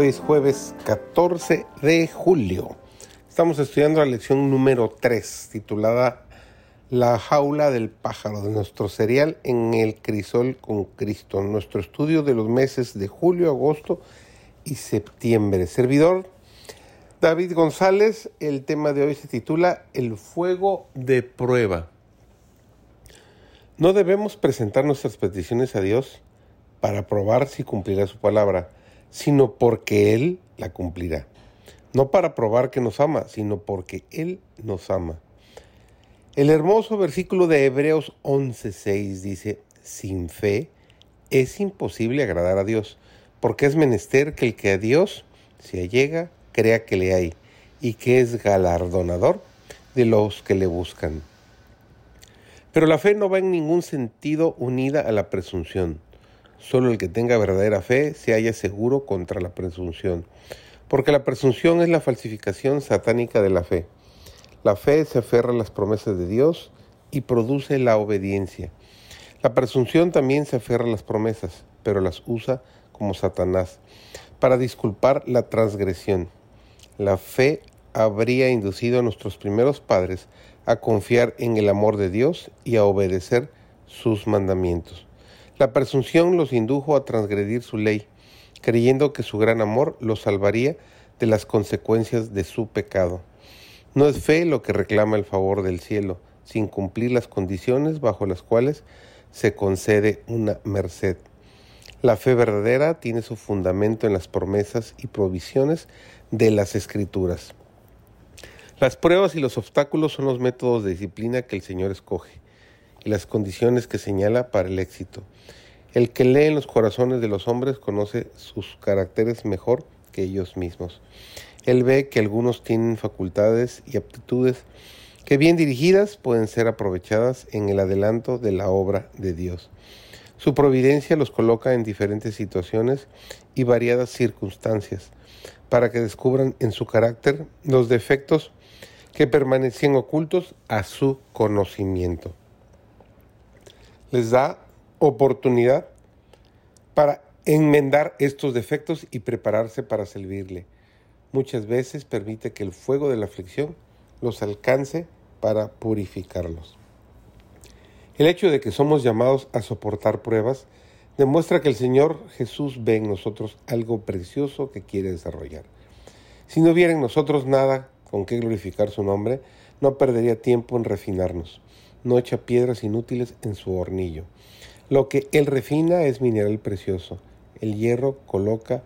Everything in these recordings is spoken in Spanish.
Hoy es jueves 14 de julio. Estamos estudiando la lección número 3, titulada La jaula del pájaro, de nuestro serial en el crisol con Cristo, nuestro estudio de los meses de julio, agosto y septiembre. Servidor David González, el tema de hoy se titula El fuego de prueba. No debemos presentar nuestras peticiones a Dios para probar si cumplirá su palabra sino porque Él la cumplirá. No para probar que nos ama, sino porque Él nos ama. El hermoso versículo de Hebreos 11:6 dice, sin fe es imposible agradar a Dios, porque es menester que el que a Dios se allega crea que le hay y que es galardonador de los que le buscan. Pero la fe no va en ningún sentido unida a la presunción. Solo el que tenga verdadera fe se halla seguro contra la presunción, porque la presunción es la falsificación satánica de la fe. La fe se aferra a las promesas de Dios y produce la obediencia. La presunción también se aferra a las promesas, pero las usa como Satanás, para disculpar la transgresión. La fe habría inducido a nuestros primeros padres a confiar en el amor de Dios y a obedecer sus mandamientos. La presunción los indujo a transgredir su ley, creyendo que su gran amor los salvaría de las consecuencias de su pecado. No es fe lo que reclama el favor del cielo, sin cumplir las condiciones bajo las cuales se concede una merced. La fe verdadera tiene su fundamento en las promesas y provisiones de las escrituras. Las pruebas y los obstáculos son los métodos de disciplina que el Señor escoge y las condiciones que señala para el éxito. El que lee en los corazones de los hombres conoce sus caracteres mejor que ellos mismos. Él ve que algunos tienen facultades y aptitudes que bien dirigidas pueden ser aprovechadas en el adelanto de la obra de Dios. Su providencia los coloca en diferentes situaciones y variadas circunstancias para que descubran en su carácter los defectos que permanecían ocultos a su conocimiento les da oportunidad para enmendar estos defectos y prepararse para servirle. Muchas veces permite que el fuego de la aflicción los alcance para purificarlos. El hecho de que somos llamados a soportar pruebas demuestra que el Señor Jesús ve en nosotros algo precioso que quiere desarrollar. Si no hubiera en nosotros nada con que glorificar su nombre, no perdería tiempo en refinarnos no echa piedras inútiles en su hornillo. Lo que él refina es mineral precioso. El hierro coloca,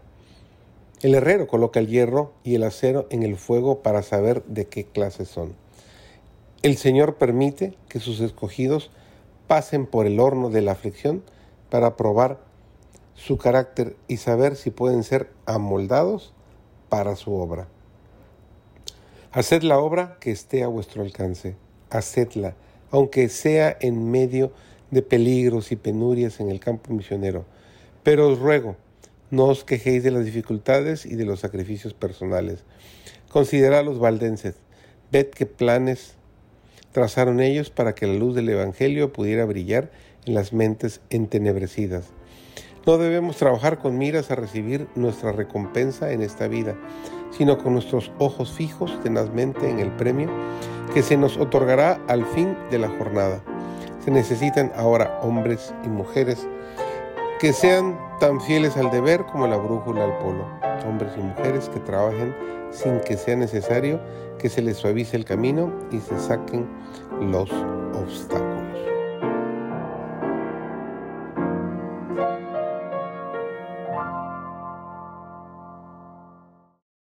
el herrero coloca el hierro y el acero en el fuego para saber de qué clase son. El Señor permite que sus escogidos pasen por el horno de la aflicción para probar su carácter y saber si pueden ser amoldados para su obra. Haced la obra que esté a vuestro alcance, hacedla aunque sea en medio de peligros y penurias en el campo misionero. Pero os ruego, no os quejéis de las dificultades y de los sacrificios personales. Considerad a los valdenses, ved qué planes trazaron ellos para que la luz del Evangelio pudiera brillar en las mentes entenebrecidas. No debemos trabajar con miras a recibir nuestra recompensa en esta vida, sino con nuestros ojos fijos tenazmente en el premio que se nos otorgará al fin de la jornada. Se necesitan ahora hombres y mujeres que sean tan fieles al deber como la brújula al polo. Hombres y mujeres que trabajen sin que sea necesario que se les suavice el camino y se saquen los obstáculos.